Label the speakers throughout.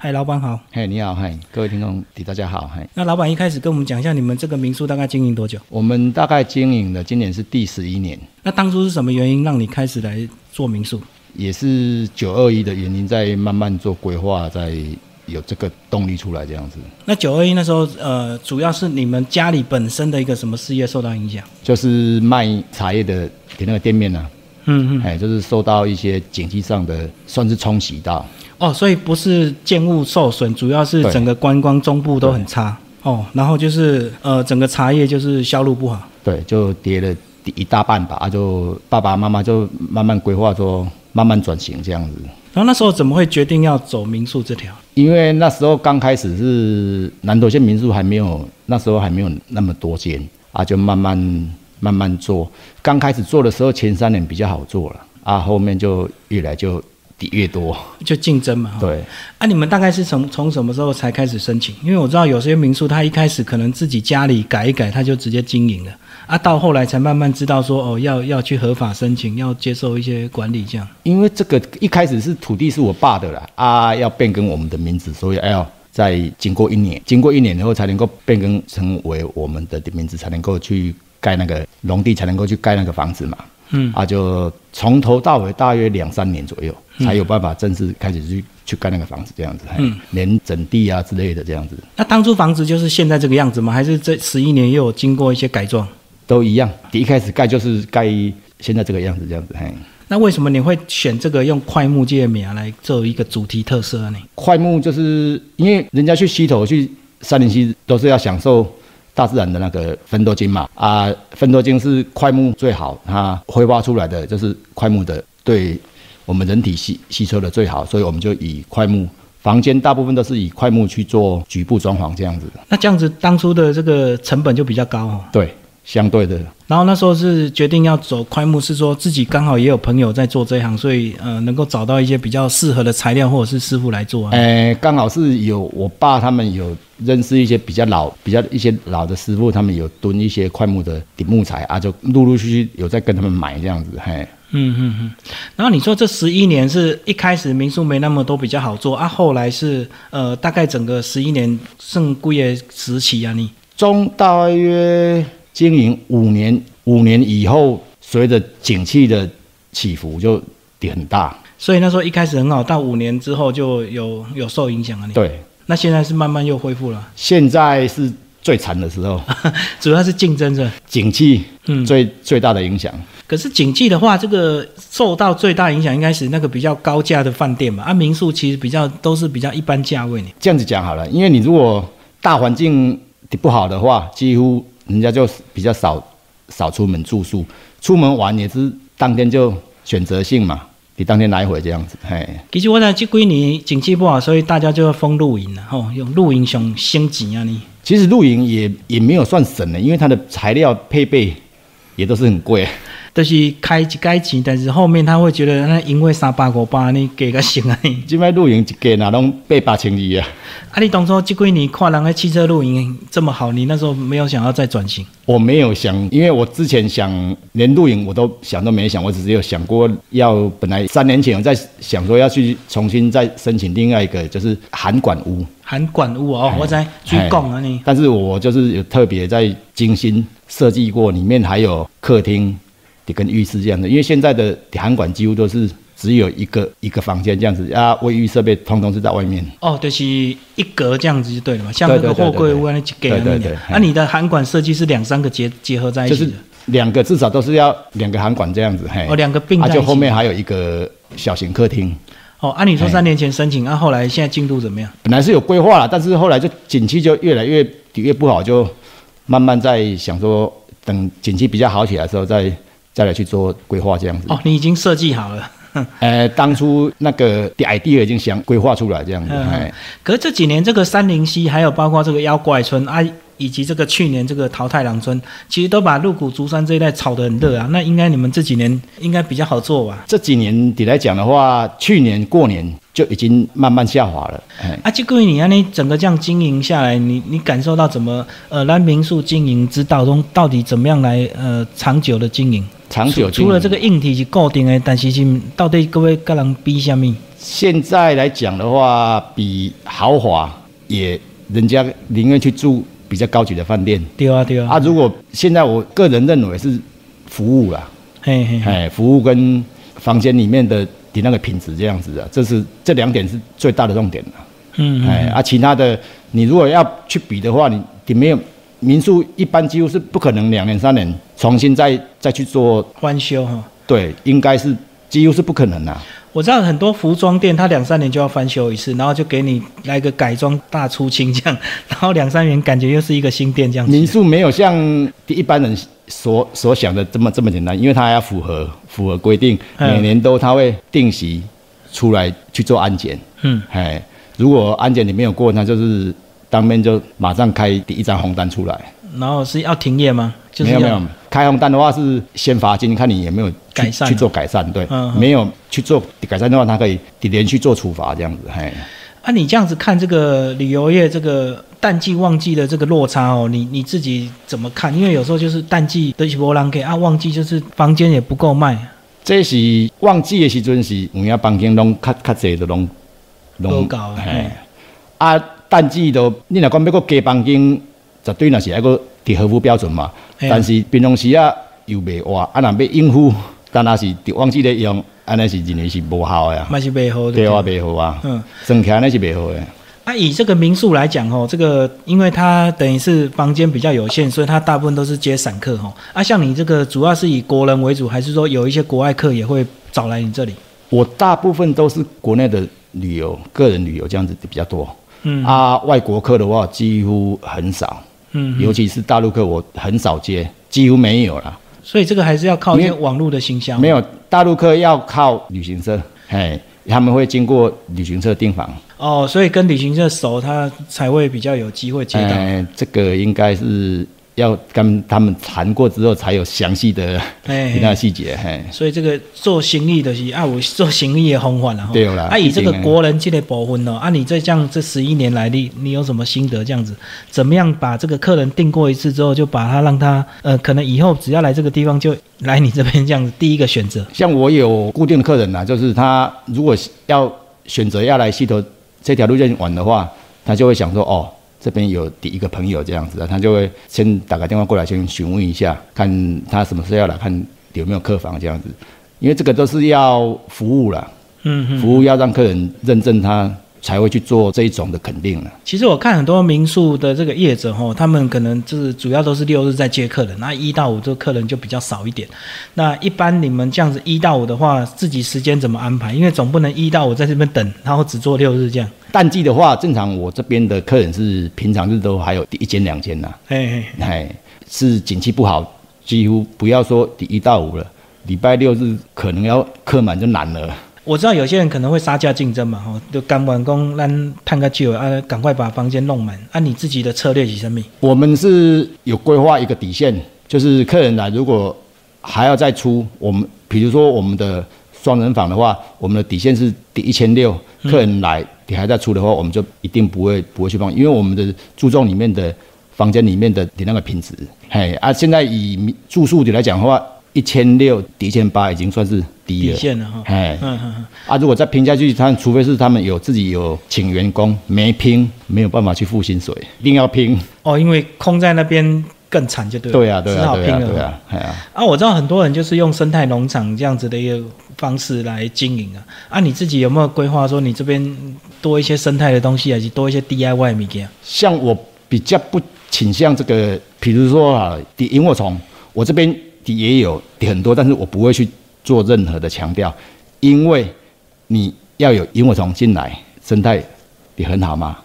Speaker 1: 嗨，老板好。
Speaker 2: 嗨，你好，嗨，各位听众，大家好，嗨。
Speaker 1: 那老板一开始跟我们讲一下，你们这个民宿大概经营多久？
Speaker 2: 我们大概经营的，今年是第十一年。
Speaker 1: 那当初是什么原因让你开始来做民宿？
Speaker 2: 也是九二一的原因，在慢慢做规划，在有这个动力出来这样子。
Speaker 1: 那九二一那时候，呃，主要是你们家里本身的一个什么事业受到影响？
Speaker 2: 就是卖茶叶的给那个店面呢、
Speaker 1: 嗯嗯。
Speaker 2: 哎，就是受到一些经济上的算是冲击到。
Speaker 1: 哦，所以不是建物受损，主要是整个观光中部都很差。哦，然后就是呃，整个茶叶就是销路不好。
Speaker 2: 对，就跌了一大半吧。啊，就爸爸妈妈就慢慢规划说，慢慢转型这样子。
Speaker 1: 然后那时候怎么会决定要走民宿这条？
Speaker 2: 因为那时候刚开始是南投县民宿还没有，那时候还没有那么多间啊，就慢慢慢慢做。刚开始做的时候，前三年比较好做了啊，后面就越来就越多。
Speaker 1: 就竞争嘛。
Speaker 2: 对，
Speaker 1: 啊，你们大概是从从什么时候才开始申请？因为我知道有些民宿，他一开始可能自己家里改一改，他就直接经营了。啊，到后来才慢慢知道说，哦，要要去合法申请，要接受一些管理这样。
Speaker 2: 因为这个一开始是土地是我爸的啦，啊，要变更我们的名字，所以要再经过一年，经过一年以后才能够变更成为我们的名字，才能够去盖那个农地，才能够去盖那个房子嘛。
Speaker 1: 嗯，
Speaker 2: 啊，就从头到尾大约两三年左右，才有办法正式开始去去盖那个房子这样子，
Speaker 1: 嗯
Speaker 2: 嗯，连整地啊之类的这样子
Speaker 1: 那当初房子就是现在这个样子吗？还是这十一年又有经过一些改装？
Speaker 2: 都一样。第一开始盖就是盖现在这个样子这样子，嘿。
Speaker 1: 那为什么你会选这个用快木界面来做一个主题特色呢？
Speaker 2: 快木就是因为人家去溪头去山林溪都是要享受大自然的那个分多精嘛啊，分多精是块木最好，它挥发出来的就是块木的，对我们人体吸吸收的最好，所以我们就以块木。房间大部分都是以块木去做局部装潢这样子，
Speaker 1: 那这样子当初的这个成本就比较高哦。
Speaker 2: 对，相对的
Speaker 1: 然后那时候是决定要走快木，是说自己刚好也有朋友在做这一行，所以呃能够找到一些比较适合的材料或者是师傅来做啊。
Speaker 2: 呃，刚好是有我爸他们有认识一些比较老、比较一些老的师傅，他们有蹲一些快木的顶木材啊，就陆陆续续有在跟他们买这样子，嘿。
Speaker 1: 嗯嗯嗯。然后你说这十一年是一开始民宿没那么多比较好做啊，后来是呃大概整个十一年剩贵的时期啊你。
Speaker 2: 中大约经营五年，五年以后，随着景气的起伏就跌很大。
Speaker 1: 所以那时候一开始很好，到五年之后就有有受影响啊你。。
Speaker 2: 对，
Speaker 1: 那现在是慢慢又恢复了，
Speaker 2: 现在是最惨的时候，
Speaker 1: 主要是竞争着。
Speaker 2: 景气
Speaker 1: 嗯
Speaker 2: 最、最大的影响。
Speaker 1: 可是景气的话，这个受到最大影响应该是那个比较高价的饭店嘛，啊，民宿其实比较都是比较一般价位呢。
Speaker 2: 这样子讲好了，因为你如果大环境不好的话，几乎人家就比较少少出门住宿，出门玩也是当天就选择性嘛，你当天来回这样子，嘿。
Speaker 1: 其实我在这几年景气不好，所以大家就要封露营了，吼，用露营上升级啊你。
Speaker 2: 其实露营也也没有算省的，因为它的材料配备也都是很贵。
Speaker 1: 就是开一该钱，但是后面他会觉得那因为三百五百你给个行啊你。
Speaker 2: 即摆露营一个哪拢八八千二啊！
Speaker 1: 啊，你当初这几年看人的汽车露营这么好，你那时候没有想要再转型？
Speaker 2: 我没有想，因为我之前想连露营我都想都没想，我只是有想过要本来三年前我在想说要去重新再申请另外一个就是韩管屋，
Speaker 1: 韩管屋哦，我在追讲啊你。
Speaker 2: 但是我就是有特别在精心设计过，里面还有客厅跟浴室这样的，因为现在的涵管几乎都是只有一个一个房间这样子啊，卫浴设备通通是在外面。
Speaker 1: 哦，就是一格这样子就对了嘛，像那个货柜屋那一格
Speaker 2: 对对对
Speaker 1: 那样。那你的涵管设计是两三个结结合在一起
Speaker 2: 就是两个至少都是要两个涵管这样子，嘿，
Speaker 1: 哦，两个并
Speaker 2: 啊，
Speaker 1: 在一起。
Speaker 2: 就后面还有一个小型客厅，
Speaker 1: 哦，按、啊、你说三年前申请，啊，后来现在进度怎么样？
Speaker 2: 本来是有规划了，但是后来就景气就越来越越不好，就慢慢在想说，等景气比较好起来的时候再再来去做规划这样子。
Speaker 1: 哦，你已经设计好了。
Speaker 2: 呃，当初那个 idea 已经想规划出来这样子，
Speaker 1: 嗯
Speaker 2: 哎，
Speaker 1: 可是这几年这个三林溪，还有包括这个妖怪村啊，以及这个去年这个桃太郎村，其实都把鹿谷竹山这一带炒得很热啊。那应该你们这几年应该比较好做吧？
Speaker 2: 这几年底来讲的话，去年过年就已经慢慢下滑了，哎，
Speaker 1: 啊，这个你看你整个这样经营下来，你你感受到怎么呃，来民宿经营之道中到底怎么样来呃长久的经营？
Speaker 2: 长久
Speaker 1: 除了这个硬体是固定的，但是是到底各位跟人比什么？
Speaker 2: 现在来讲的话，比豪华也人家宁愿去住比较高级的饭店
Speaker 1: 对啊对啊，
Speaker 2: 啊。如果现在我个人认为是服务啦，
Speaker 1: 嘿嘿嘿，
Speaker 2: 哎，服务跟房间里面的的那个品质这样子的，这是这两点是最大的重点了。
Speaker 1: 嗯嗯
Speaker 2: 哎啊，其他的你如果要去比的话，你你没有民宿一般几乎是不可能两年三年重新再再去做，
Speaker 1: 翻修哈。
Speaker 2: 对，应该是几乎是不可能的、
Speaker 1: 我知道很多服装店，它两三年就要翻修一次，然后就给你来个改装大出清这样，然后两三年感觉又是一个新店这样子。
Speaker 2: 民宿没有像一般人所所想的这么这么简单，因为它还要符合符合规定，
Speaker 1: 嗯
Speaker 2: 每年都它会定期出来去做安检。
Speaker 1: 嗯，
Speaker 2: 哎，如果安检你没有过，那就是当面就马上开第一张红单出来。
Speaker 1: 然后是要停业吗？就是
Speaker 2: 没有没有，开红单的话是先罚金，看你有没有去
Speaker 1: 改善
Speaker 2: 去做改善。对，
Speaker 1: 嗯嗯
Speaker 2: 没有去做改善的话，他可以连续做处罚这样子。嘿，
Speaker 1: 啊，你这样子看这个旅游业这个淡季旺季的这个落差哦，你你自己怎么看？因为有时候就是淡季的是波浪给啊，旺季就是房间也不够卖，
Speaker 2: 这是旺季的时阵是有影房间拢较较济的拢
Speaker 1: 都高
Speaker 2: 嘿
Speaker 1: 嘿
Speaker 2: 啊，淡季都你若讲要个加房间，绝对那是还个伫合乎标准嘛。
Speaker 1: 啊
Speaker 2: 但是平常时啊又袂活，啊若要应付，但那是伫旺季咧用，安尼是认为是无效的啊。
Speaker 1: 卖是袂好的。
Speaker 2: 对啊，袂好啊，
Speaker 1: 嗯，
Speaker 2: 算起来那是袂好的。
Speaker 1: 啊，以这个民宿来讲哦，这个因为它等于是房间比较有限，所以它大部分都是接散客哦。啊，像你这个主要是以国人为主，还是说有一些国外客也会找来你这里？
Speaker 2: 我大部分都是国内的旅游、个人旅游这样子比较多。
Speaker 1: 嗯
Speaker 2: 啊，外国客的话几乎很少，
Speaker 1: 嗯，
Speaker 2: 尤其是大陆客，我很少接，几乎没有了。
Speaker 1: 所以这个还是要靠一些网络的行销。
Speaker 2: 没有大陆客要靠旅行社，嘿，他们会经过旅行社订房。
Speaker 1: 哦，所以跟旅行社熟，他才会比较有机会接到。
Speaker 2: 哎，这个应该是要跟他们谈过之后才有详细的
Speaker 1: 哎
Speaker 2: 其他细节，嘿。
Speaker 1: 所以这个做行李的是啊，我做行李的方法了。
Speaker 2: 对啦
Speaker 1: 啊，以这个国人这个部分哦，啊，你这这样这十一年来，你你有什么心得？这样子，怎么样把这个客人订过一次之后，就把他让他呃，可能以后只要来这个地方就来你这边这样子，第一个选择。
Speaker 2: 像我有固定的客人呐、就是他如果要选择要来溪头这条路线玩的话，他就会想说，哦，这边有第一个朋友这样子啊，他就会先打个电话过来，先询问一下，看他什么时候要来，看有没有客房这样子，因为这个都是要服务啦，
Speaker 1: 嗯嗯。
Speaker 2: 服务要让客人认证他。才会去做这一种的肯定了。
Speaker 1: 其实我看很多民宿的这个业者吼，他们可能就是主要都是六日在接客人，那一到五这个客人就比较少一点。那一般你们这样子一到五的话，自己时间怎么安排？因为总不能一到五在这边等，然后只做六日这样。
Speaker 2: 淡季的话，正常我这边的客人是平常日都还有一间两间呐，
Speaker 1: 嘿嘿，
Speaker 2: 哎，是景气不好，几乎不要说第一到五了，礼拜六日可能要客满就难了。
Speaker 1: 我知道有些人可能会杀价竞争嘛，吼，就干完工让探个酒啊，赶快把房间弄满。按、你自己的策略是什么？
Speaker 2: 我们是有规划一个底线，就是客人来如果还要再出，我们比如说我们的双人房的话，我们的底线是底一千六，客人来你还在出的话，我们就一定不会不会去放，因为我们的注重里面的房间里面的你那个品质。嘿啊，现在以住宿的来讲的话，一千六抵一千八已经算是低了底。
Speaker 1: 线了哈。
Speaker 2: 哎，
Speaker 1: 嗯嗯嗯，
Speaker 2: 啊，如果再拼下去，他除非是他们有自己有请员工，没拼没有办法去付薪水，一定要拼。
Speaker 1: 哦，因为空在那边更惨，就对了。
Speaker 2: 对啊，对
Speaker 1: 只好拼了。
Speaker 2: 对啊，
Speaker 1: 啊，我知道很多人就是用生态农场这样子的一个方式来经营啊。啊，你自己有没有规划说你这边多一些生态的东西，还是多一些 DIY 物件？
Speaker 2: 像我比较不倾向这个，比如说啊，敌萤火虫，我这边也有很多，但是我不会去做任何的强调，因为你要有萤火虫进来，生态也很好嘛。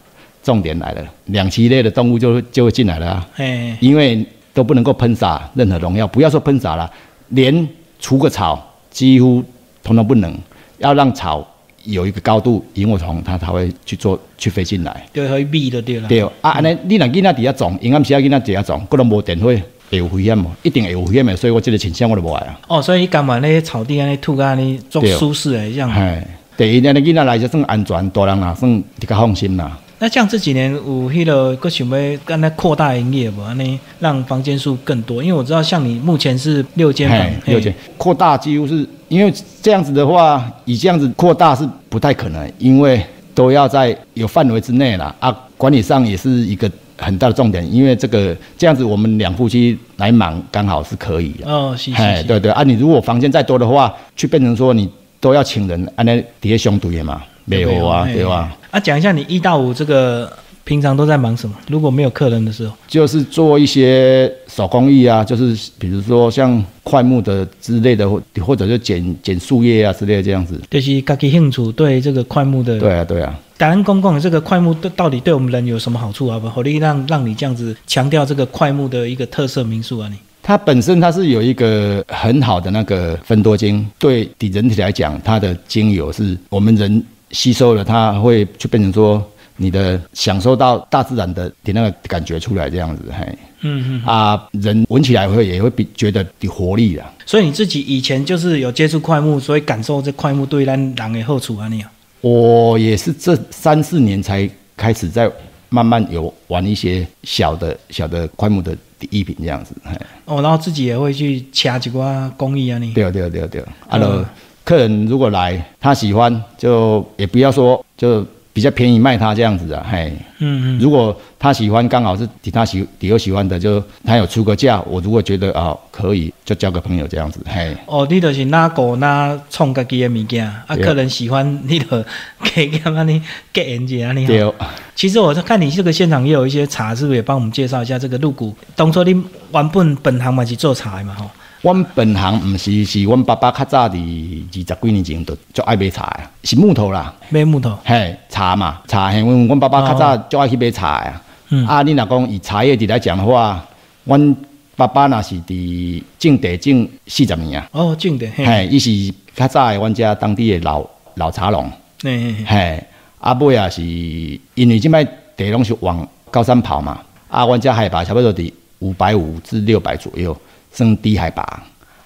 Speaker 2: 重点来了，两栖类的动物就会就会进来了啊。
Speaker 1: 哎，
Speaker 2: 因为都不能够喷洒任何农药，不要说喷洒了，连除个草几乎通通不能，要让草有一个高度，萤火虫它才会去做去飞进来。
Speaker 1: 对会避的对了。
Speaker 2: 对，啊，安尼你若囡仔伫遐种，阴暗时啊囡仔伫遐种，可能无电火，会有危险无？一定会有危险的，所以我这个倾向我就无爱啊。
Speaker 1: 哦，所以你干嘛那些草地啊、那土啊、那做
Speaker 2: 对
Speaker 1: 舒适的这样。
Speaker 2: 嘿，第一，安尼囡仔来就算安全，大人啦算比较放心啦。
Speaker 1: 那像这几年有迄个，个想要干那扩大营业无？安尼让房间数更多，因为我知道像你目前是六间房，
Speaker 2: 六间扩大几乎是因为这样子的话，以这样子扩大是不太可能，因为都要在有范围之内啦。啊，管理上也是一个很大的重点，因为这个这样子我们两夫妻来忙刚好是可以的。
Speaker 1: 哦，是是，是，
Speaker 2: 对对啊，你如果房间再多的话，去变成说你都要请人，安尼底下相对的嘛，没有啊，对吧？？
Speaker 1: 啊，讲一下你一到五这个平常都在忙什么？如果没有客人的时候，
Speaker 2: 就是做一些手工艺啊，就是比如说像快木的之类的，或或者就剪剪树叶啊之类的这样子。
Speaker 1: 就是家己兴趣对这个快木的，
Speaker 2: 对啊，对啊，
Speaker 1: 感恩公公这个快木对到底对我们人有什么好处啊？不，好力让让你这样子强调这个快木的一个特色民宿啊你？
Speaker 2: 它本身它是有一个很好的那个分多精，对底人体来讲，它的精油是我们人吸收了，它会就变成说你的享受到大自然的的那个感觉出来这样子，嘿。
Speaker 1: 嗯嗯。
Speaker 2: 啊，人闻起来会也会比觉得有活力啦。
Speaker 1: 所以你自己以前就是有接触快木，所以感受这快木对咱人的好处啊你啊？
Speaker 2: 我也是这三四年才开始在慢慢有玩一些小的小的快木的艺品这样子。嘿
Speaker 1: 哦，然后自己也会去掐几挂工艺啊你？
Speaker 2: 对对对对，啊，
Speaker 1: 嗯
Speaker 2: 了客人如果来，他喜欢就也不要说就比较便宜卖他这样子啊，嘿。
Speaker 1: 嗯嗯。
Speaker 2: 如果他喜欢，刚好是底他喜底有喜欢的，就他有出个价，我如果觉得啊、可以，就交个朋友这样子，嘿。
Speaker 1: 哦，你就是拿狗拿创家己的物件，啊，
Speaker 2: 对
Speaker 1: 客人喜欢你就 给他安尼给人家安尼
Speaker 2: 对
Speaker 1: 吼。其实我在看你这个现场也有一些茶，是不是也帮我们介绍一下这个鹿谷？当初你原本本行嘛是做茶的嘛吼。
Speaker 2: 阮本行毋是，是阮爸爸较早伫二十几年前就就爱买茶的，是木头啦，
Speaker 1: 买木头，
Speaker 2: 嘿，茶嘛，茶嘿，阮阮爸爸较早就爱去买茶呀。
Speaker 1: 嗯。
Speaker 2: 啊，你若讲以茶叶地来讲的话，阮爸爸若是伫种地种四十年啊，
Speaker 1: 哦，种地，嘿，
Speaker 2: 伊是较早的阮遮当地的老老茶农，
Speaker 1: 嘿嘿嘿。
Speaker 2: 嘿，啊尾啊是因为即摆地拢是往高山跑嘛，啊，阮遮海拔差不多伫五百五至六百左右，算低海拔。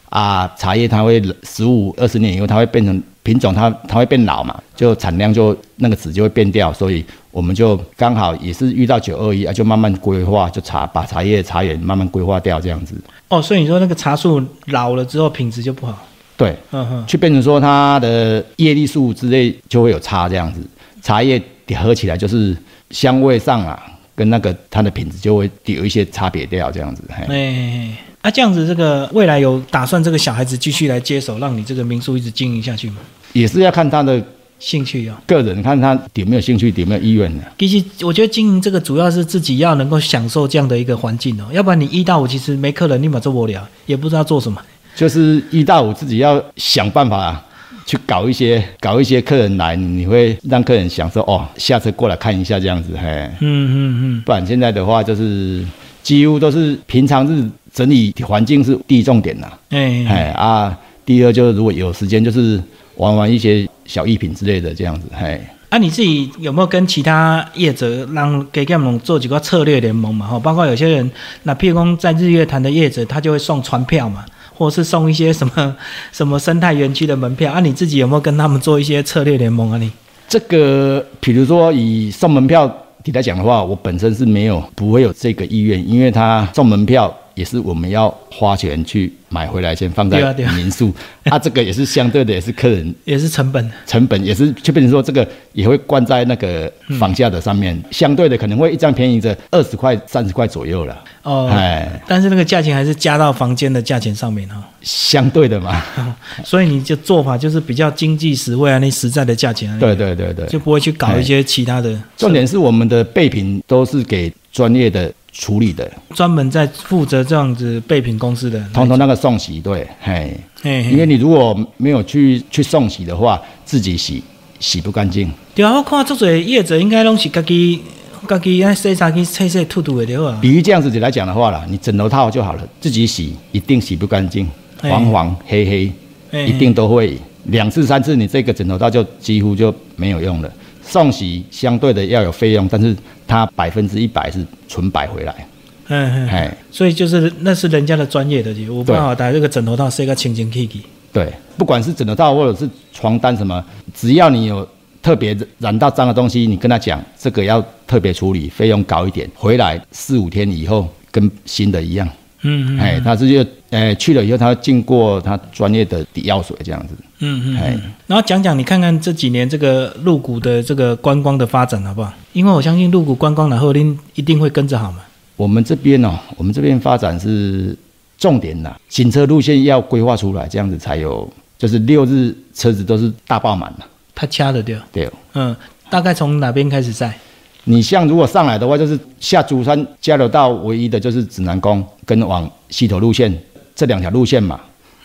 Speaker 2: 啊，茶叶它会十五二十年以后，它会变成品种它，它会变老嘛，就产量就那个籽就会变掉，所以我们就刚好也是遇到九二一啊，就慢慢规划，就茶把茶叶茶园慢慢规划掉这样子。
Speaker 1: 哦，所以你说那个茶树老了之后品质就不好，
Speaker 2: 对，
Speaker 1: 嗯哼，
Speaker 2: 去变成说它的叶绿素之类就会有差这样子，茶叶合起来就是香味上啊，跟那个它的品质就会有一些差别掉这样子。嘿
Speaker 1: 哎、嘿啊，这样子，这个未来有打算这个小孩子继续来接手，让你这个民宿一直经营下去吗？
Speaker 2: 也是要看他的
Speaker 1: 兴趣啊、
Speaker 2: 个人，看他有没有兴趣，有没有意愿的。
Speaker 1: 其实我觉得经营这个主要是自己要能够享受这样的一个环境哦，要不然你一到五其实没客人，立马做不了，也不知道做什么。
Speaker 2: 就是一到五自己要想办法去搞一些搞一些客人来，你会让客人享受哦，下次过来看一下这样子，嘿。
Speaker 1: 嗯嗯嗯，
Speaker 2: 不然现在的话就是几乎都是平常日整理环境是第一重点啦。
Speaker 1: 哎、
Speaker 2: 哎啊，第二就是如果有时间，就是玩玩一些小艺品之类的这样子，嘿。
Speaker 1: 啊，你自己有没有跟其他业者让给他们做几个策略联盟嘛？哈，包括有些人，那譬如说在日月潭的业者，他就会送船票嘛，或者是送一些什么 什么生态园区的门票啊。你自己有没有跟他们做一些策略联盟啊你？
Speaker 2: 这个，比如说以送门票来讲的话，我本身是没有不会有这个意愿，因为他送门票也是我们要花钱去买回来，先放在民宿，啊，这个也是相对的，也是客人
Speaker 1: 也是成本。
Speaker 2: 成本也是，就变成说这个也会灌在那个房价的上面，相对的可能会一张便宜着二十块、三十块左右了，
Speaker 1: 哦，
Speaker 2: 哎，
Speaker 1: 但是那个价钱还是加到房间的价钱上面哈、
Speaker 2: 相对的嘛，
Speaker 1: 所以你就做法就是比较经济实惠啊，那实在的价钱啊，
Speaker 2: 对对对对，
Speaker 1: 就不会去搞一些其他的，
Speaker 2: 重点是我们的备品都是给专业的处理的，
Speaker 1: 专门在负责这样子备品公司的，
Speaker 2: 通通那个送洗对，嘿，
Speaker 1: 嘿嘿。
Speaker 2: 因为你如果没有去去送洗的话，自己洗洗不干净。
Speaker 1: 对啊，我看做侪业者应该拢是家己家己爱洗衫去洗洗吐吐的对啊。
Speaker 2: 比喻这样子来讲的话啦，你枕头套就好了，自己洗一定洗不干净，
Speaker 1: 嘿。
Speaker 2: 黄黄黑黑，
Speaker 1: 嘿
Speaker 2: 一定都会。两次三次，你这个枕头套就几乎就没有用了。送洗相对的要有费用，但是它百分之一百是纯白回来，
Speaker 1: 嗯嗯，
Speaker 2: 哎，
Speaker 1: 所以就是那是人家的专业的，我不
Speaker 2: 对
Speaker 1: 好把这个枕头套是一个清清气气。
Speaker 2: 对，不管是枕头套或者是床单什么，只要你有特别染到脏的东西，你跟他讲这个要特别处理，费用高一点，回来四五天以后跟新的一样。
Speaker 1: 嗯嗯
Speaker 2: 哎，他是就呃去了以后，他会经过他专业的抵药水这样子。
Speaker 1: 嗯嗯。然后讲讲你看看这几年这个鹿谷的这个观光的发展好不好？因为我相信鹿谷观光然后您一定会跟着好嘛。
Speaker 2: 我们这边哦，我们这边发展是重点呐，行车路线要规划出来，这样子才有，就是六日车子都是大爆满了。
Speaker 1: 他掐的掉。
Speaker 2: 对哦，
Speaker 1: 嗯，大概从哪边开始在？
Speaker 2: 你像如果上来的话，就是下竹山交流道唯一的就是指南宫跟往溪头路线这两条路线嘛。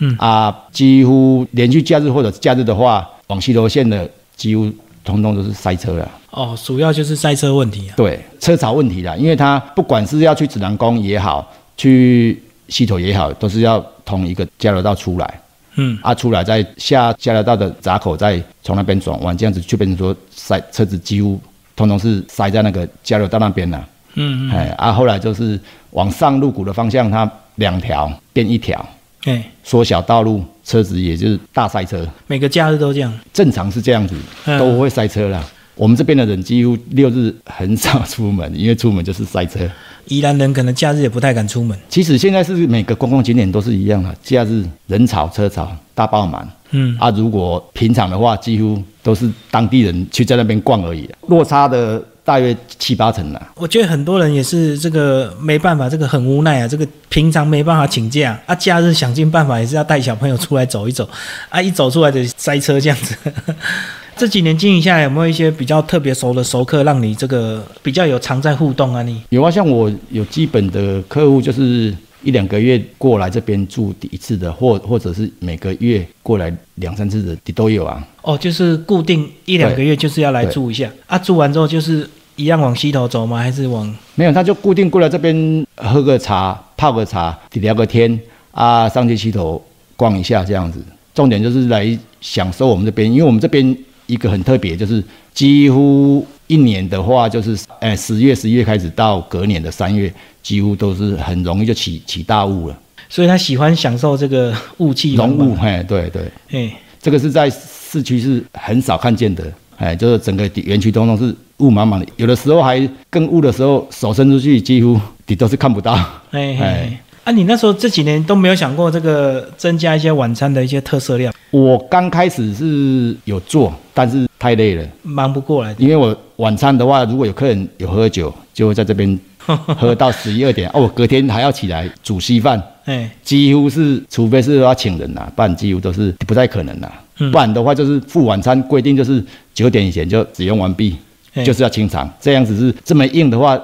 Speaker 1: 嗯
Speaker 2: 啊，几乎连续假日或者假日的话，往溪头线的几乎通通都是塞车了。
Speaker 1: 哦，主要就是塞车问题啊。
Speaker 2: 对，车潮问题啦，因为它不管是要去指南宫也好，去溪头也好，都是要通一个交流道出来。
Speaker 1: 嗯
Speaker 2: 啊，出来再下交流道的闸口，再从那边转弯，这样子就变成说塞车子几乎通通是塞在那个交流道那边了。
Speaker 1: 嗯嗯。
Speaker 2: 哎，啊，后来就是往上入谷的方向，它两条变一条，
Speaker 1: 哎，
Speaker 2: 缩小道路，车子也就是大塞车。
Speaker 1: 每个假日都这样。
Speaker 2: 正常是这样子，
Speaker 1: 嗯
Speaker 2: 都会塞车啦。我们这边的人几乎六日很少出门，因为出门就是塞车。
Speaker 1: 宜兰人可能假日也不太敢出门。
Speaker 2: 其实现在是每个公共景点都是一样的，假日人潮车潮大爆满。
Speaker 1: 嗯
Speaker 2: 啊，如果平常的话，几乎都是当地人去在那边逛而已，落差的大约七八成啦。
Speaker 1: 我觉得很多人也是这个没办法，这个很无奈啊。这个平常没办法请假啊，假日想尽办法也是要带小朋友出来走一走啊，一走出来就塞车这样子。这几年经营下来，有没有一些比较特别熟的熟客，让你这个比较有常在互动啊？你
Speaker 2: 有啊，像我有基本的客户，就是一两个月过来这边住一次的，或或者是每个月过来两三次的都有啊。
Speaker 1: 哦，就是固定一两个月就是要来住一下啊，住完之后就是一样往西头走吗？还是往
Speaker 2: 没有，他就固定过来这边喝个茶、泡个茶、聊个天啊，上去西头逛一下这样子。重点就是来享受我们这边，因为我们这边一个很特别，就是几乎一年的话，就是哎十月、十一月开始到隔年的三月，几乎都是很容易就起起大雾了，
Speaker 1: 所以他喜欢享受这个雾气
Speaker 2: 浓雾，嘿，对对，
Speaker 1: 哎，
Speaker 2: 这个是在市区是很少看见的，哎，就是整个园区通通是雾茫茫的，有的时候还更雾的时候，手伸出去几乎你都是看不到。
Speaker 1: 哎哎
Speaker 2: 哎
Speaker 1: 哎，啊，你那时候这几年都没有想过这个增加一些晚餐的一些特色料，
Speaker 2: 我刚开始是有做，但是太累了，
Speaker 1: 忙不过来。
Speaker 2: 因为我晚餐的话，如果有客人有喝酒，就会在这边喝到十一二点，哦，我隔天还要起来煮稀饭，
Speaker 1: 哎，
Speaker 2: 几乎是除非是要请人呐、不然几乎都是不太可能啦、
Speaker 1: 嗯。
Speaker 2: 不然的话就是付晚餐规定就是九点以前就使用完毕，
Speaker 1: 哎。
Speaker 2: 就是要清场，这样子是这么硬的话，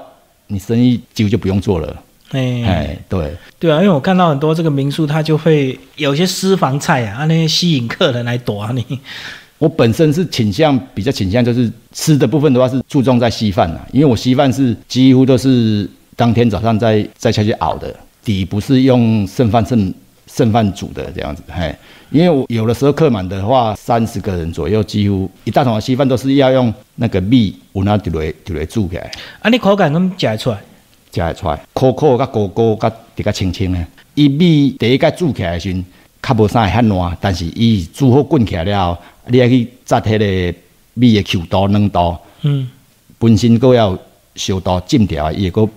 Speaker 2: 你生意几乎就不用做了。
Speaker 1: 哎，
Speaker 2: 哎，对，
Speaker 1: 对啊，因为我看到很多这个民宿，它就会有些私房菜啊，啊那些吸引客人来躲啊你。
Speaker 2: 我本身是倾向比较倾向就是吃的部分的话是注重在稀饭啊，因为我稀饭是几乎都是当天早上再再下去熬的，底不是用剩饭剩剩饭煮的这样子，嘿，因为我有的时候客满的话，三十个人左右，几乎一大桶的稀饭都是要用那个米有那丢来丢来煮起来，
Speaker 1: 啊，你口感怎得出来？
Speaker 2: 食会出来，苦苦甲糊糊甲比较清清的。伊米第一个煮起来的时阵，较无啥会遐烂，但是伊煮好滚起来了后，你要去扎迄个米的球度、软度，
Speaker 1: 嗯
Speaker 2: 本身佫要小刀浸掉，伊会佫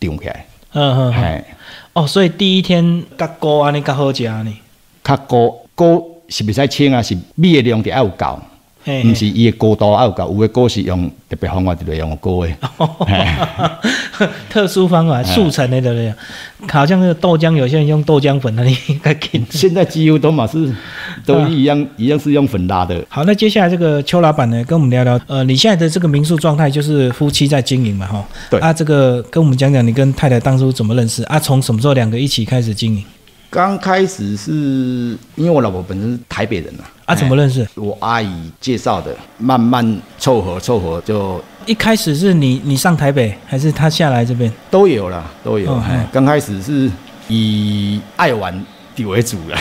Speaker 2: 涨起来。
Speaker 1: 嗯嗯嗯。
Speaker 2: 嘿，
Speaker 1: 哦，所以第一天较高安尼较好食安尼。
Speaker 2: 较高高是袂使清啊，是米的量得要有够，
Speaker 1: 嘿
Speaker 2: 毋是伊的高度要有够。有的锅是用特别方法，就用高的。
Speaker 1: 特殊方法速成的对不对？好像那个豆浆，有些人用豆浆粉，那你应该给。
Speaker 2: 现在几乎都嘛是都一样，一样是用粉拉的。
Speaker 1: 好，那接下来这个邱老板呢，跟我们聊聊，呃，你现在的这个民宿状态就是夫妻在经营嘛，哈。
Speaker 2: 对
Speaker 1: 啊，这个跟我们讲讲你跟太太当初怎么认识啊？从什么时候两个一起开始经营
Speaker 2: 刚开始是因为我老婆本身是台北人啊，
Speaker 1: 啊？怎么认识？
Speaker 2: 我阿姨介绍的，慢慢凑合凑合就
Speaker 1: 一开始是你你上台北，还是他下来这边？
Speaker 2: 都有啦，都有。哎刚开始是以爱玩底为主了，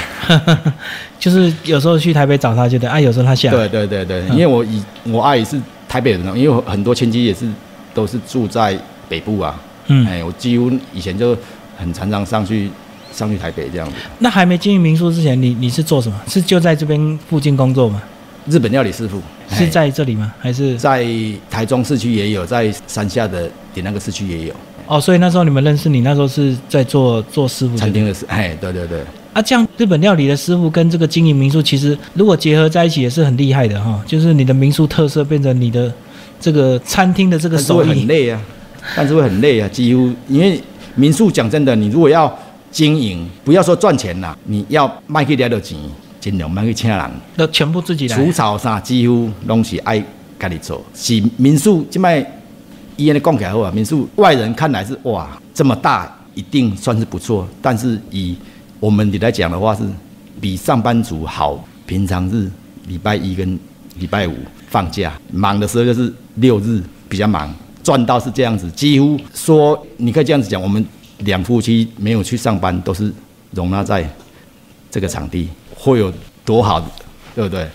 Speaker 1: 就是有时候去台北找他，觉得啊，有时候他下来。
Speaker 2: 对对对对，
Speaker 1: 嗯
Speaker 2: 因为我以我阿姨是台北人啊，因为我很多亲戚也是都是住在北部啊，
Speaker 1: 嗯，
Speaker 2: 哎，我几乎以前就很常常上去上去台北这样子。
Speaker 1: 那还没经营民宿之前，你你是做什么？是就在这边附近工作吗？
Speaker 2: 日本料理师傅，
Speaker 1: 是在这里吗？还是
Speaker 2: 在台中市区也有，在山下的点那个市区也有
Speaker 1: 哦？所以那时候你们认识你，那时候是在做做师傅
Speaker 2: 餐厅的事，哎，对对对，
Speaker 1: 啊，这样日本料理的师傅跟这个经营民宿，其实如果结合在一起也是很厉害的哈。就是你的民宿特色变成你的这个餐厅的这个手
Speaker 2: 艺会很，累啊，但是会很累啊，几乎因为民宿讲真的，你如果要经营，不要说赚钱啦，你要卖去了的钱，尽量卖去请人。
Speaker 1: 那全部自己来
Speaker 2: 除。草啥几乎拢是爱家己做，是民宿即卖伊安尼讲起来好啊，民宿外人看来是哇这么大，一定算是不错，但是以我们来讲的话是比上班族好。平常日礼拜一跟礼拜五放假，忙的时候就是六日比较忙，赚到是这样子，几乎说你可以这样子讲，我们两夫妻没有去上班，都是容纳在这个场地，会有多好，对不对？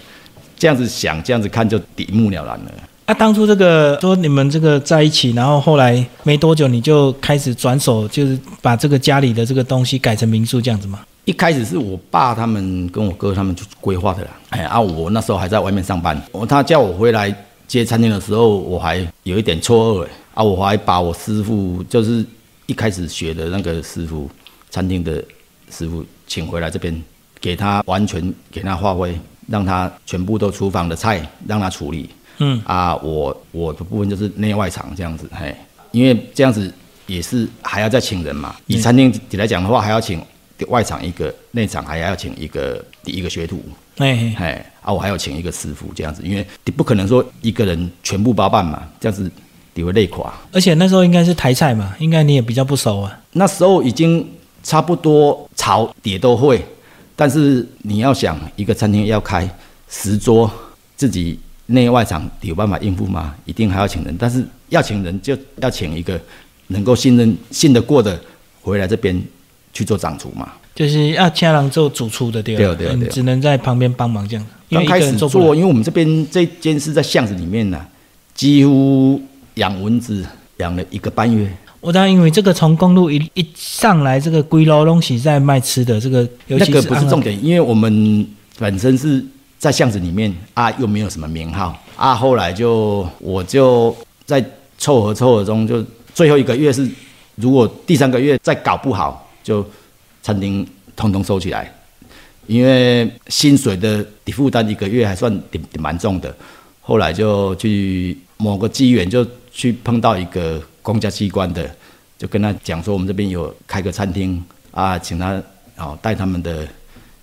Speaker 2: 这样子想，这样子看就一目了然了。
Speaker 1: 啊，当初这个说你们这个在一起，然后后来没多久你就开始转手，就是把这个家里的这个东西改成民宿这样子吗。
Speaker 2: 一开始是我爸他们跟我哥他们就规划的啦，哎啊，我那时候还在外面上班，我他叫我回来接餐厅的时候，我还有一点错愕哎，啊，我还把我师傅就是一开始学的那个师傅，餐厅的师傅请回来这边，给他完全给他发挥，让他全部都厨房的菜让他处理，
Speaker 1: 嗯，
Speaker 2: 啊，我我的部分就是内外场这样子，嘿，因为这样子也是还要再请人嘛。以餐厅来讲的话，还要请外场一个，内场还要请一个第一个学徒，
Speaker 1: 哎、嘿。
Speaker 2: 嘿，啊，我还要请一个师傅这样子，因为你不可能说一个人全部包办嘛，这样子你会累垮。
Speaker 1: 而且那时候应该是台菜嘛，应该你也比较不熟啊。
Speaker 2: 那时候已经差不多炒也都会，但是你要想一个餐厅要开十桌，自己内外场有办法应付吗？一定还要请人，但是要请人就要请一个能够信任、信得过的回来这边去做掌厨嘛。
Speaker 1: 就是要请人做主厨的对吧？
Speaker 2: 对对对
Speaker 1: 只能在旁边帮忙这样。
Speaker 2: 刚开始
Speaker 1: 做
Speaker 2: 因为我们这边这间是在巷子里面呢、几乎养蚊子养了一个半月。
Speaker 1: 我当然因为这个从公路一一上来，这个龟楼东西在卖吃的，这个
Speaker 2: 那个不是重点，因为我们本身是在巷子里面啊，又没有什么名号啊。后来就我就在凑合凑合中，就最后一个月是，如果第三个月再搞不好，就餐厅通通收起来，因为薪水的负担一个月还算挺挺蛮重的。后来就去某个机缘，就去碰到一个公家机关的，就跟他讲说，我们这边有开个餐厅啊，请他哦带他们的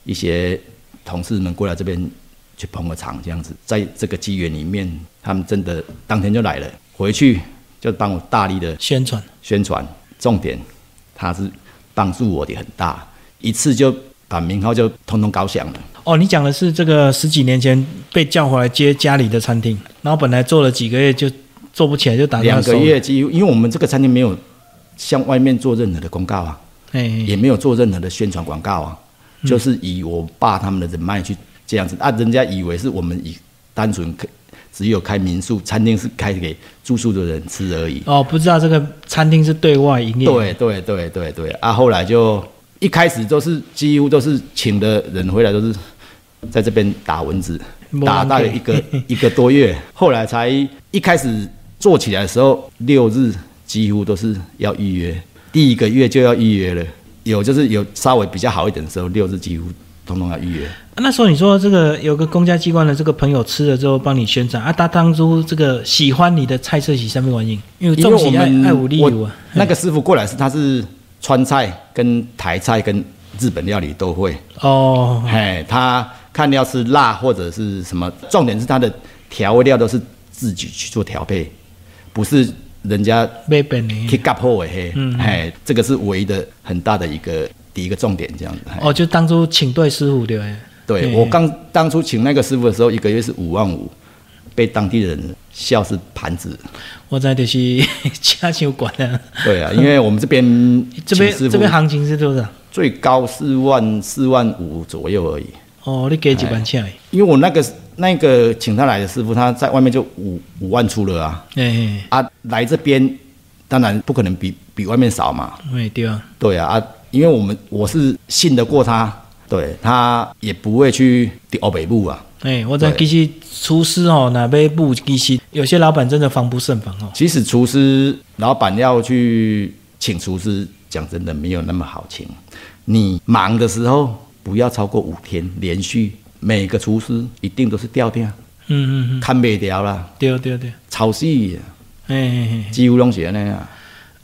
Speaker 2: 一些同事们过来这边去捧个场，这样子。在这个机缘里面，他们真的当天就来了，回去就帮我大力的
Speaker 1: 宣传。
Speaker 2: 宣传，重点他是帮助我的很大，一次就把名号就通通搞响了。
Speaker 1: 哦，你讲的是这个十几年前被叫回来接家里的餐厅，然后本来做了几个月就做不起来，就打算
Speaker 2: 两个，月几乎，因为我们这个餐厅没有向外面做任何的公告啊，
Speaker 1: 哎、
Speaker 2: 也没有做任何的宣传广告啊，就是以我爸他们的人脉去这样子啊，人家以为是我们以单纯开只有开民宿，餐厅是开给住宿的人吃而已。
Speaker 1: 哦，不知道这个餐厅是对外营业，
Speaker 2: 对对对对对啊！后来就一开始都是几乎都是请的人回来都是在这边打蚊子，打大概一个 一个多月，后来才一开始做起来的时候，六日几乎都是要预约，第一个月就要预约了。有就是有稍微比较好一点的时候，六日几乎通通要预约。
Speaker 1: 啊那时候你说这个有个公家机关的这个朋友吃了之后帮你宣传啊，他当初这个喜欢你的菜色是什么原因？因为
Speaker 2: 因为
Speaker 1: 重喜爱爱无利
Speaker 2: 我
Speaker 1: 有啊，
Speaker 2: 那个师傅过来是他是川菜跟台菜跟日本料理都会。
Speaker 1: 哦，
Speaker 2: 嘿，他看要是辣或者是什么，重点是它的调味料都是自己去做调配，不是人家
Speaker 1: 没本
Speaker 2: 去
Speaker 1: 的
Speaker 2: 夹破的嘿，
Speaker 1: 嗯
Speaker 2: 嘿，这个是唯一的很大的一个第一个重点，这样子。
Speaker 1: 哦，就当初请对师傅对不对？
Speaker 2: 对我刚当初请那个师傅的时候，一个月是五万五，被当地人笑是盘子。
Speaker 1: 我在就是家酒馆啊，
Speaker 2: 对啊，因为我们这边
Speaker 1: 这边这边行情是多少？
Speaker 2: 最高四万四万五左右而已。
Speaker 1: 哦，你给几万钱？
Speaker 2: 因为我那个那个请他来的师傅，他在外面就五五万出了啊。
Speaker 1: 哎，
Speaker 2: 啊，来这边当然不可能比比外面少嘛。
Speaker 1: 哎对啊，
Speaker 2: 对啊，啊，因为我们我是信得过他，对他也不会去欧北部啊。
Speaker 1: 哎，我在其实厨师哦，哪边不其实有些老板真的防不胜防哦。
Speaker 2: 其实厨师老板要去请厨师，讲真的没有那么好请。你忙的时候不要超过五天连续，每个厨师一定都是掉掉，
Speaker 1: 嗯嗯嗯，
Speaker 2: 看不掉啦，
Speaker 1: 对对对，
Speaker 2: 超细，
Speaker 1: 哎
Speaker 2: 几乎拢是那样。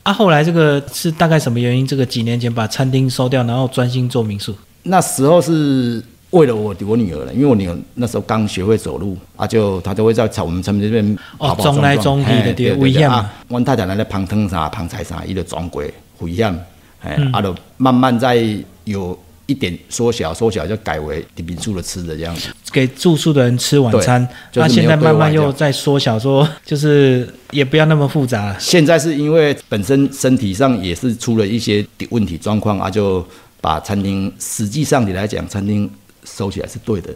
Speaker 1: 啊，后来这个是大概什么原因？这个几年前把餐厅收掉，然后专心做民宿。
Speaker 2: 那时候是为了我我女儿了，因为我女儿那时候刚学会走路啊，就她就会在我们城这边
Speaker 1: 哦，走来走去的对，危险
Speaker 2: 啊。我太太来咧捧汤啥、捧菜啥，伊就装过危险，哎，啊，就慢慢在有一点缩小，缩小就改为民宿的吃的这样子，
Speaker 1: 给住宿的人吃晚餐。那现在慢慢又在缩小，说就是也不要那么复杂。
Speaker 2: 现在是因为本身身体上也是出了一些问题状况啊，就。把餐厅，实际上你来讲，餐厅收起来是对的，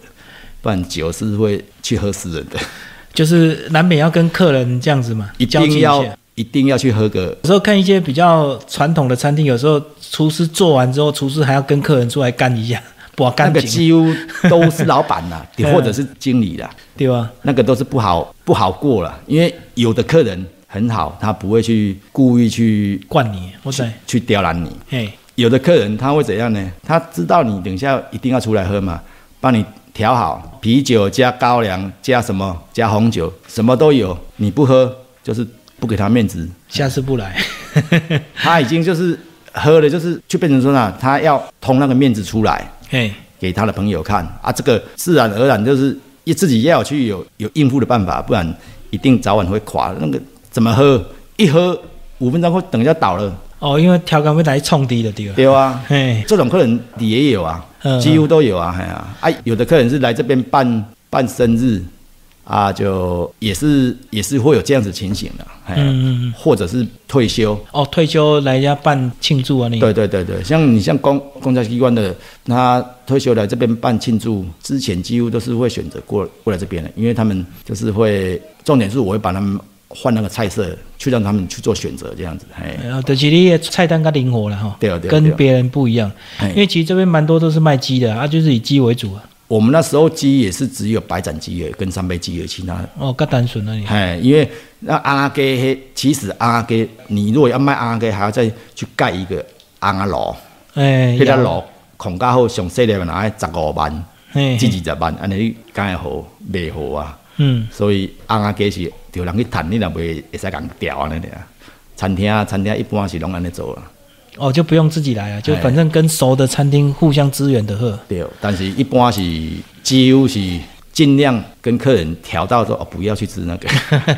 Speaker 2: 不然酒是会去喝死人的。
Speaker 1: 就是难免要跟客人这样子嘛，
Speaker 2: 一定要一定要去合格。
Speaker 1: 有时候看一些比较传统的餐厅，有时候厨师做完之后，厨师还要跟客人出来干一下，不干
Speaker 2: 那个几乎都是老板 呐，或者是经理啦，
Speaker 1: 对吧？
Speaker 2: 那个都是不好不好过了，因为有的客人很好，他不会去故意去
Speaker 1: 灌你，或者
Speaker 2: 去刁难你。嘿。有的客人他会怎样呢？他知道你等一下一定要出来喝嘛，帮你调好啤酒加高粱加什么加红酒，什么都有。你不喝就是不给他面子，
Speaker 1: 下次不来。
Speaker 2: 他已经就是喝了，就是就变成说呢，他要通那个面子出来，嘿，给他的朋友看啊。这个自然而然就是一自己要去有有应付的办法，不然一定早晚会垮。那个怎么喝？一喝五分钟后等一下倒了。
Speaker 1: 哦，因为调羹会来冲低的对吧？
Speaker 2: 对啊，嘿，这种客人也有啊，几乎都有啊，哎呀，啊，有的客人是来这边办办生日，啊，就也是也是会有这样子情形的，嗯或者是退休，
Speaker 1: 哦，退休来家办庆祝啊，你。
Speaker 2: 对对对对，像你像公公家机关的，他退休来这边办庆祝，之前几乎都是会选择过过来这边的，因为他们就是会，重点是我会把他们。换那个菜色，去让他们去做选择，这样子，哎，
Speaker 1: 对，其实你的菜单更灵活了哈，
Speaker 2: 对对，
Speaker 1: 跟别人不一样，因为其实这边蛮多都是卖鸡的啊，就是以鸡为主啊。
Speaker 2: 我们那时候鸡也是只有白斩鸡的跟三杯鸡的，其他
Speaker 1: 哦，更单纯了你。
Speaker 2: 哎，因为那阿鸡，其实阿鸡，你如果要卖阿鸡，还要再去盖一个阿楼，哎，那个楼孔加好，上细的拿十五万，至二十万，安尼干好卖好啊。嗯，所以红阿鸡是就人去谈，你若袂会使共调安尼俩。餐厅啊，餐厅一般是拢安尼做啦。
Speaker 1: 哦，就不用自己来啊，就反正跟熟的餐厅互相支援的喝。
Speaker 2: 对，但是一般是几乎是尽量跟客人调到说哦，不要去吃那个。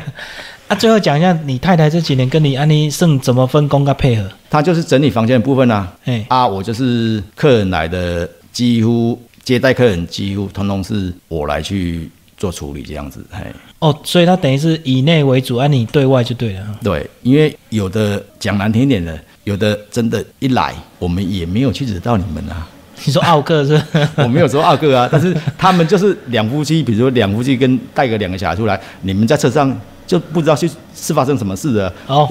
Speaker 1: 啊，最后讲一下你太太这几年跟你安妮剩怎么分工跟配合？
Speaker 2: 她就是整理房间的部分啊。哎，啊，我就是客人来的，几乎接待客人几乎通通是我来去。做处理这样子，嘿，
Speaker 1: 哦，所以他等于是以内为主，按你对外就对了。
Speaker 2: 对，因为有的讲难听点的，有的真的，一来我们也没有去惹到你们啊。
Speaker 1: 你说奥克是？
Speaker 2: 我没有说奥克啊，但是他们就是两夫妻，比如说两夫妻跟带个两个小孩出来，你们在车上就不知道是是发生什么事的哦，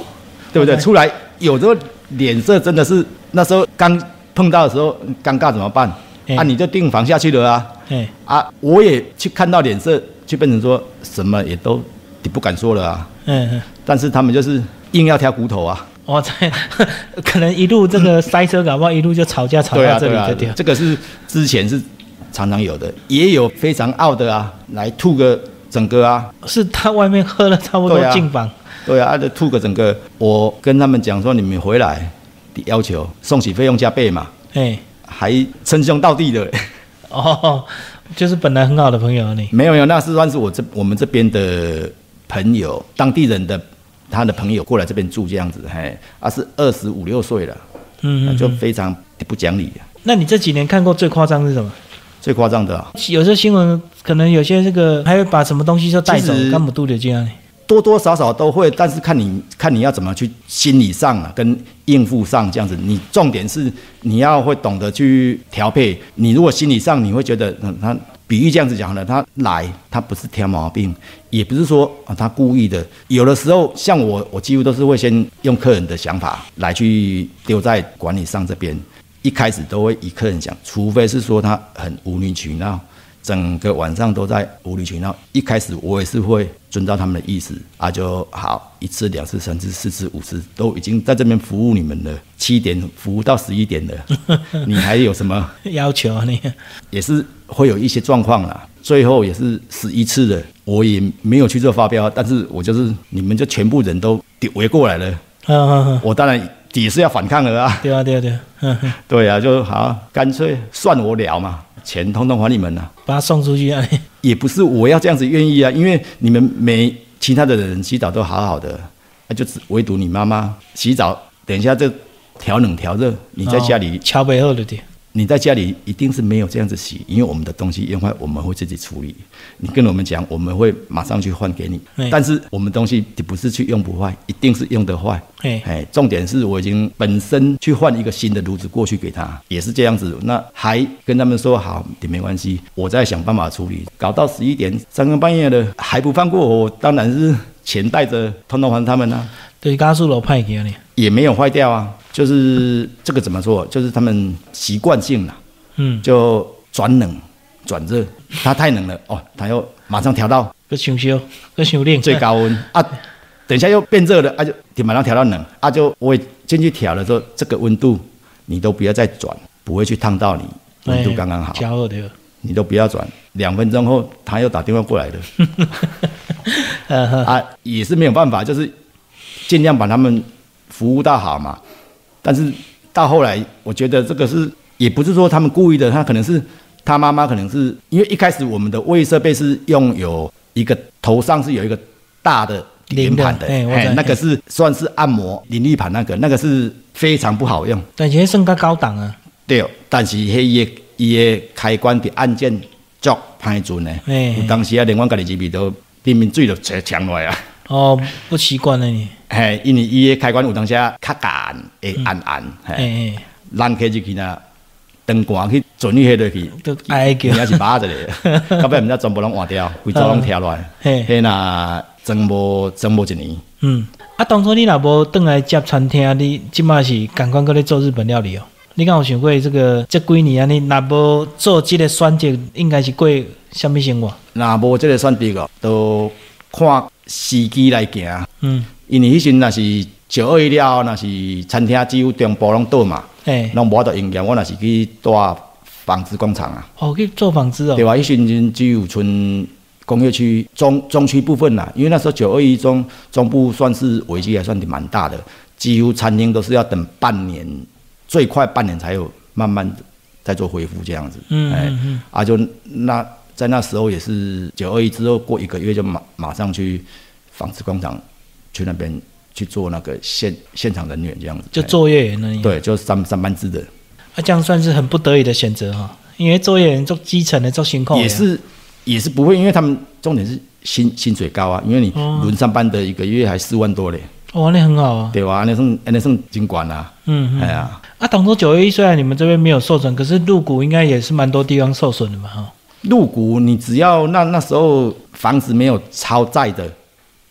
Speaker 2: 对不对？出来有时候脸色真的是那时候刚碰到的时候尴尬怎么办？啊，你就订房下去了啊！哎，啊，我也去看到脸色，就变成说什么也都你不敢说了啊。嗯，但是他们就是硬要挑骨头啊。
Speaker 1: 我在 可能一路这个 塞车，搞不好一路就吵架吵到这里就掉。
Speaker 2: 这个是之前是常常有的，也有非常傲的啊，来吐个整个啊。
Speaker 1: 是他外面喝了差不多进房。
Speaker 2: 对啊，就吐个整个。我跟他们讲说，你们回来的要求送洗费用加倍嘛。哎。还称兄道弟的
Speaker 1: 哦，就是本来很好的朋友你
Speaker 2: 没有没有，那是算是我这我们这边的朋友，当地人的他的朋友过来这边住这样子，嘿，啊是二十五六岁了，嗯，就非常不讲理。
Speaker 1: 那你这几年看过最夸张是什么？
Speaker 2: 最夸张的，
Speaker 1: 有些新闻可能有些这个还会把什么东西就带走，干不度的这样。
Speaker 2: 多多少少都会，但是看你看你要怎么去心理上啊，跟应付上这样子。你重点是你要会懂得去调配。你如果心理上你会觉得，嗯，他比喻这样子讲呢，他来他不是挑毛病，也不是说啊他故意的。有的时候像我，我几乎都是会先用客人的想法来去丢在管理上这边。一开始都会以客人讲，除非是说他很无理取闹，整个晚上都在无理取闹。一开始我也是会遵照他们的意思啊，就好一次、两次、三次、四次、五次，都已经在这边服务你们了，七点服务到十一点了，你还有什么
Speaker 1: 要求啊？你
Speaker 2: 也是会有一些状况啦。最后也是十一次了，我也没有去做发飙，但是我就是你们就全部人都围过来了，我当然也是要反抗的啊。
Speaker 1: 对啊对啊对啊，
Speaker 2: 对啊，就好，干脆算我了嘛，钱通通还你们了。
Speaker 1: 把他送出去啊！
Speaker 2: 也不是我要这样子愿意啊，因为你们没其他的人洗澡都好好的，那就只唯独你妈妈洗澡，等一下这调冷调热，你在家里，
Speaker 1: 敲背后的对，
Speaker 2: 你在家里一定是没有这样子洗，因为我们的东西用坏我们会自己处理，你跟我们讲，我们会马上去换给你
Speaker 1: 哎，
Speaker 2: 但是我们东西你不是去用不坏，一定是用得坏。
Speaker 1: 哎，
Speaker 2: 哎，重点是我已经本身去换一个新的炉子过去给他，也是这样子。那还跟他们说好也没关系，我再想办法处理。搞到十一点三更半夜的还不放过我，当然是钱带着通通还他们啊，
Speaker 1: 对，加速楼派给你，
Speaker 2: 也没有坏掉啊。就是这个怎么说？就是他们习惯性了，
Speaker 1: 嗯，
Speaker 2: 就转冷转热，它太冷了哦，它又马上调到
Speaker 1: 个上烧，个上冷，
Speaker 2: 最高温啊，等一下又变热了啊，就得马上调到冷啊，就我也进去调了之后，这个温度你都不要再转，不会去烫到你，温度刚刚好，
Speaker 1: 调好的，
Speaker 2: 你都不要转。两分钟后他又打电话过来了，啊，也是没有办法，就是尽量把他们服务到好嘛。但是到后来，我觉得这个是也不是说他们故意的，他可能是他妈妈可能是因为一开始我们的卫浴设备是用有一个头上是有一个大的连盘的，
Speaker 1: 哎
Speaker 2: 那个是算是按摩淋浴盘那个，那个是非常不好用。
Speaker 1: 但是迄算较高档啊，
Speaker 2: 对，但是迄伊的伊的开关的按键足歹准的，
Speaker 1: 嘿
Speaker 2: 有当时啊，连我家己这边都里面水都呛呛落来啊。
Speaker 1: 哦，不习惯呢你，
Speaker 2: 嘿，因为伊的开关有当时啊较干，会暗暗，嘿，
Speaker 1: 哎哎，
Speaker 2: 咱开入去呐，灯光去转去迄落去，
Speaker 1: 都哀叫。
Speaker 2: 伊，也是麻着咧，到尾毋知全部拢换掉，规组拢跳落来，
Speaker 1: 嘿，
Speaker 2: 迄若装无装无一年，
Speaker 1: 嗯，啊，当初你若无转来接餐厅，你即马是赶快搁咧做日本料理哦。你敢有想过这个这几年啊？你若无做即个选择，应该是过什物生活？
Speaker 2: 若无即个选择哦，都看时机来行。
Speaker 1: 嗯，
Speaker 2: 因为迄阵若是九二一了后，若是餐厅几乎中部拢倒嘛，
Speaker 1: 哎、
Speaker 2: 拢无法度营业。我若是去带纺织工厂啊，
Speaker 1: 哦，去做纺织哦
Speaker 2: 对。吧？迄时阵只有村工业区中中区部分啦，因为那时候九二一中中部算是危机还算蛮大的，几乎餐厅都是要等半年，最快半年才有慢慢地再做恢复这样子。
Speaker 1: 嗯
Speaker 2: 哎
Speaker 1: 嗯嗯，
Speaker 2: 啊，就那在那时候也是九二一之后过一个月就马马上去纺织工厂去那边去做那个现现场人员这样子，
Speaker 1: 就
Speaker 2: 哎
Speaker 1: 作业员那里。
Speaker 2: 对，就上上班制的，
Speaker 1: 啊，这样算是很不得已的选择哈、因为作业员做基层的做辛苦
Speaker 2: 也是也是不会，因为他们重点是薪薪水高啊，因为你
Speaker 1: 哦
Speaker 2: 轮上班的一个月还四万多嘞，
Speaker 1: 哦，那很好啊。
Speaker 2: 对吧？那算那算金管啊，
Speaker 1: 嗯嗯。
Speaker 2: 哎呀，
Speaker 1: 啊，当初九一虽然你们这边没有受损，可是入股应该也是蛮多地方受损的嘛哈。
Speaker 2: 入股你只要那那时候房子没有超载的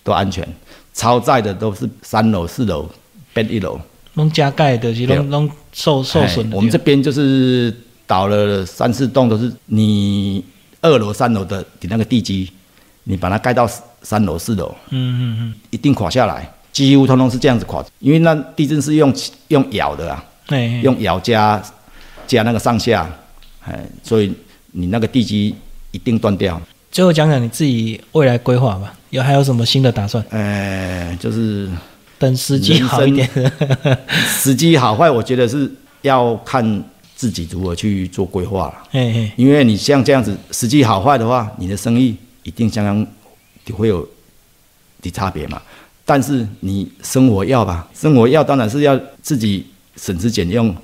Speaker 2: 都安全，超载的都是三楼四楼变一楼，
Speaker 1: 拢加盖的是
Speaker 2: 对。
Speaker 1: 拢拢受受损
Speaker 2: 我们这边就是倒了三四栋，都是你二楼、三楼的你那个地基，你把它盖到三楼、四楼，
Speaker 1: 嗯嗯嗯。
Speaker 2: 一定垮下来，几乎通通是这样子垮，因为那地震是用用摇的啊，
Speaker 1: 嗯，哎，
Speaker 2: 用摇加加那个上下，哎，所以你那个地基一定断掉。
Speaker 1: 最后讲讲你自己未来规划吧，有还有什么新的打算？
Speaker 2: 呃，就是
Speaker 1: 等时机好一点。
Speaker 2: 时机好坏，我觉得是要看自己如何去做规划了。
Speaker 1: 嘿嘿，
Speaker 2: 因为你像这样子，时机好坏的话，你的生意一定相当会有的差别嘛。但是你生活要吧，生活要当然是要自己省吃俭用，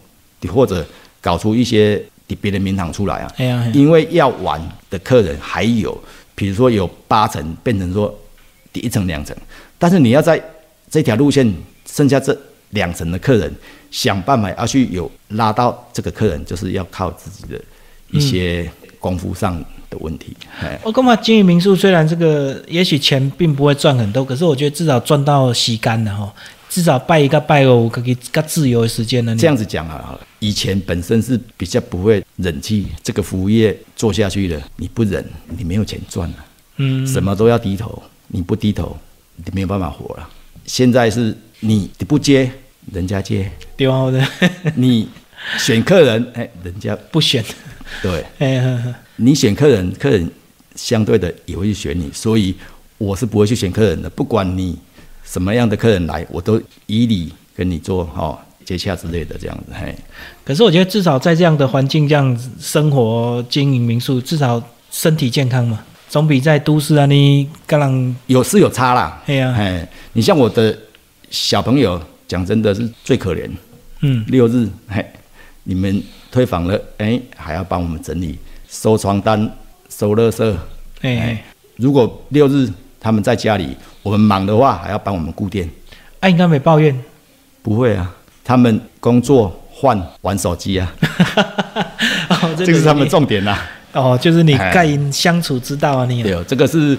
Speaker 2: 或者搞出一些别的名堂出来啊。
Speaker 1: 哎呀，嘿
Speaker 2: 因为要玩的客人还有，比如说有八层变成说第一层两层，但是你要在这条路线剩下这两层的客人，想办法要去有拉到这个客人，就是要靠自己的一些功夫上的问题。哎、
Speaker 1: 我干嘛经营民宿？虽然这个也许钱并不会赚很多，可是我觉得至少赚到洗干了哈。至少拜一个拜五可以更自由的时间呢。
Speaker 2: 这样子讲啊，以前本身是比较不会忍气，这个服务业做下去了，你不忍，你没有钱赚了。
Speaker 1: 嗯，
Speaker 2: 什么都要低头，你不低头，你没有办法活了。现在是你你不接，人家接，
Speaker 1: 对啊，的
Speaker 2: 你选客人，哎，人家
Speaker 1: 不选，
Speaker 2: 对，
Speaker 1: 哎呵呵，
Speaker 2: 你选客人，客人相对的也会去选你，所以我是不会去选客人的，不管你什么样的客人来，我都以礼跟你做哦接洽之类的这样子，嘿，
Speaker 1: 可是我觉得至少在这样的环境这样生活经营民宿，至少身体健康嘛，总比在都市啊你刚人
Speaker 2: 有是有差啦，
Speaker 1: 嘿啊。
Speaker 2: 哎，你像我的小朋友，讲真的是最可怜，
Speaker 1: 嗯。
Speaker 2: 六日，嘿，你们退房了，哎，还要帮我们整理、收床单、收垃圾。
Speaker 1: 哎哎，
Speaker 2: 如果六日他们在家里，我们忙的话，还要帮我们顾店。
Speaker 1: 哎、应该没抱怨，
Speaker 2: 不会啊，他们工作换玩手机啊，
Speaker 1: 哦，
Speaker 2: 这个是他们重点啦、
Speaker 1: 哦，就是你
Speaker 2: 哎。
Speaker 1: 盖因相处之道啊，你
Speaker 2: 对哦，这个是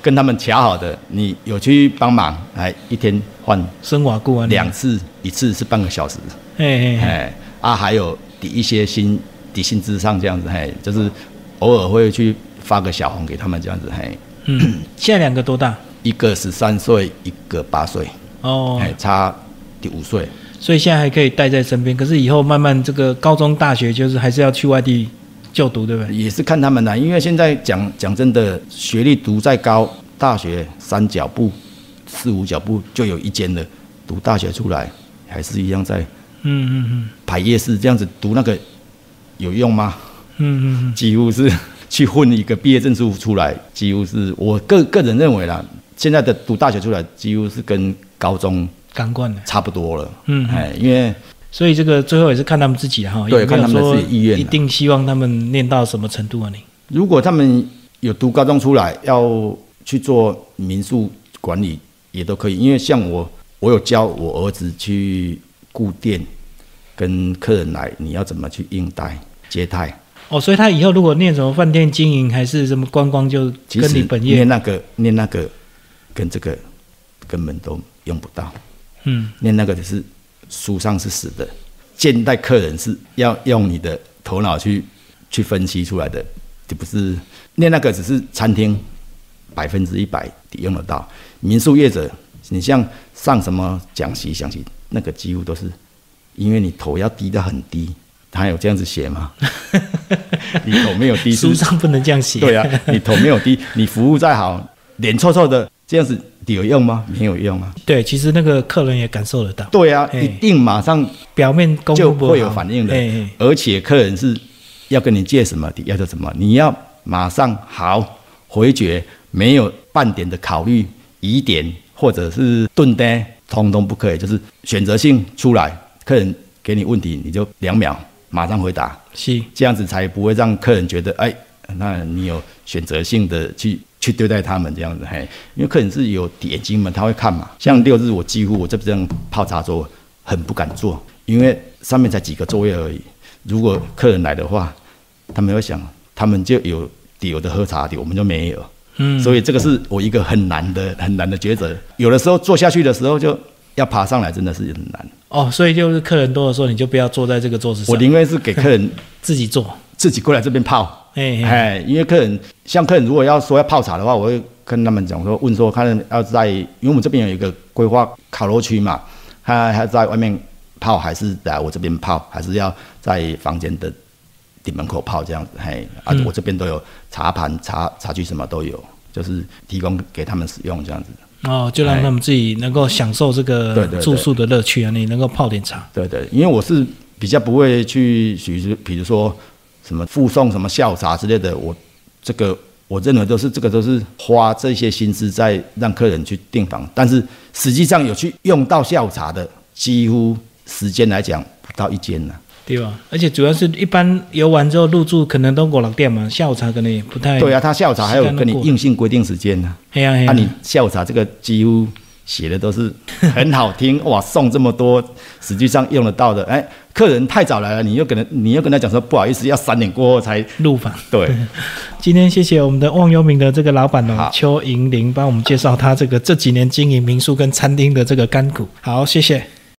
Speaker 2: 跟他们卡好的，你有去帮忙，哎，一天换
Speaker 1: 生瓦固啊，你
Speaker 2: 两次，一次是半个小时，
Speaker 1: 哎哎哎，
Speaker 2: 哎啊，还有抵一些薪底薪资上这样子，嘿，就是偶尔会去发个小红给他们这样子，嘿，
Speaker 1: 嗯，现在两个多大？
Speaker 2: 一个十三岁，一个八岁，
Speaker 1: 哦，
Speaker 2: 哎，差第五岁，
Speaker 1: 所以现在还可以带在身边，可是以后慢慢这个高中、大学就是还是要去外地就读，对不对？
Speaker 2: 也是看他们啦，因为现在讲讲真的，学历读再高，大学三脚步、四五脚步就有一间了，读大学出来还是一样在
Speaker 1: 嗯嗯嗯
Speaker 2: 排夜市这样子读那个有用吗？
Speaker 1: 嗯嗯嗯
Speaker 2: 几乎是去混一个毕业证书出来，几乎是我个个人认为啦，现在的读大学出来几乎是跟高中
Speaker 1: 嗯，感官的。
Speaker 2: 差不多了。
Speaker 1: 嗯
Speaker 2: 哎，因为
Speaker 1: 所以这个最后也是看他们自己哈，
Speaker 2: 对看他们自己意愿啊
Speaker 1: 一定希望他们念到什么程度啊？你
Speaker 2: 如果他们有读高中出来，要去做民宿管理也都可以，因为像我，我有教我儿子去顾店，跟客人来，你要怎么去应待接待。
Speaker 1: 哦，所以他以后如果念什么饭店经营还是什么观光，就跟你本业
Speaker 2: 念那个念那个跟这个根本都用不到，
Speaker 1: 嗯
Speaker 2: 念那个只是书上是死的，见待客人是要用你的头脑去去分析出来的，就不是念那个只是餐厅百分之一百用得到，民宿业者你像上什么讲习讲习，那个几乎都是因为你头要低得很低，他有这样子写吗？你头没有低
Speaker 1: 书上不能这样写。
Speaker 2: 对啊，你头没有低，你服务再好，脸臭臭的，这样子有用吗？没有用啊。
Speaker 1: 对，其实那个客人也感受得到，
Speaker 2: 对啊，
Speaker 1: 嘿
Speaker 2: 一定马上
Speaker 1: 表面功
Speaker 2: 就
Speaker 1: 夫
Speaker 2: 会有反应的。而且客人是要跟你借什么，要做什么，你要马上好回绝，没有半点的考虑、疑点或者是顿呆，通通不可以，就是选择性出来，客人给你问题，你就两秒马上回答，
Speaker 1: 是。
Speaker 2: 这样子才不会让客人觉得，哎，那你有选择性的去去对待他们这样子，嘿，因为客人是有眼睛嘛，他会看嘛。像六日我几乎我这这样泡茶桌很不敢坐，因为上面才几个座位而已。如果客人来的话，他们会想，他们就有有的喝茶的，我们就没有。
Speaker 1: 嗯，
Speaker 2: 所以这个是我一个很难的很难的抉择。有的时候坐下去的时候就要爬上来，真的是很难。
Speaker 1: 哦，所以就是客人多的时候，你就不要坐在这个桌子上，
Speaker 2: 我宁愿是给客人
Speaker 1: 自己坐。
Speaker 2: 自己过来这边泡。
Speaker 1: 哎
Speaker 2: 因为客人像客人如果要说要泡茶的话，我会跟他们讲说，问说看要在，因为我们这边有一个规划烤肉区嘛，他还在外面泡，还是来我这边泡，还是要在房间的顶门口泡这样子，嘿，啊，
Speaker 1: 嗯
Speaker 2: 我这边都有茶盘、茶茶具什么都有，就是提供给他们使用这样子。
Speaker 1: 哦，就让他们自己能够享受这个住宿的乐趣啊，你能够泡点茶。
Speaker 2: 对对，因为我是比较不会去，比如比如说什么附送什么下午茶之类的，我这个我认为都是这个都是花这些心思在让客人去订房，但是实际上有去用到下午茶的，几乎时间来讲不到一间呢。
Speaker 1: 对吧？而且主要是一般游玩之后入住可能都五六点嘛，下午茶可能也不太。
Speaker 2: 对啊，他下午茶还有跟你硬性规定时间呢、
Speaker 1: 嘿呀嘿呀。
Speaker 2: 啊，你下午茶这个几乎写的都是很好听 哇，送这么多，实际上用得到的，哎，客人太早来了，你又跟他你又跟他讲说不好意思，要三点过后才
Speaker 1: 入房。
Speaker 2: 对。
Speaker 1: 今天谢谢我们的忘忧民的这个老板哦，邱银玲帮我们介绍他这个这几年经营民宿跟餐厅的这个甘苦。好，谢谢。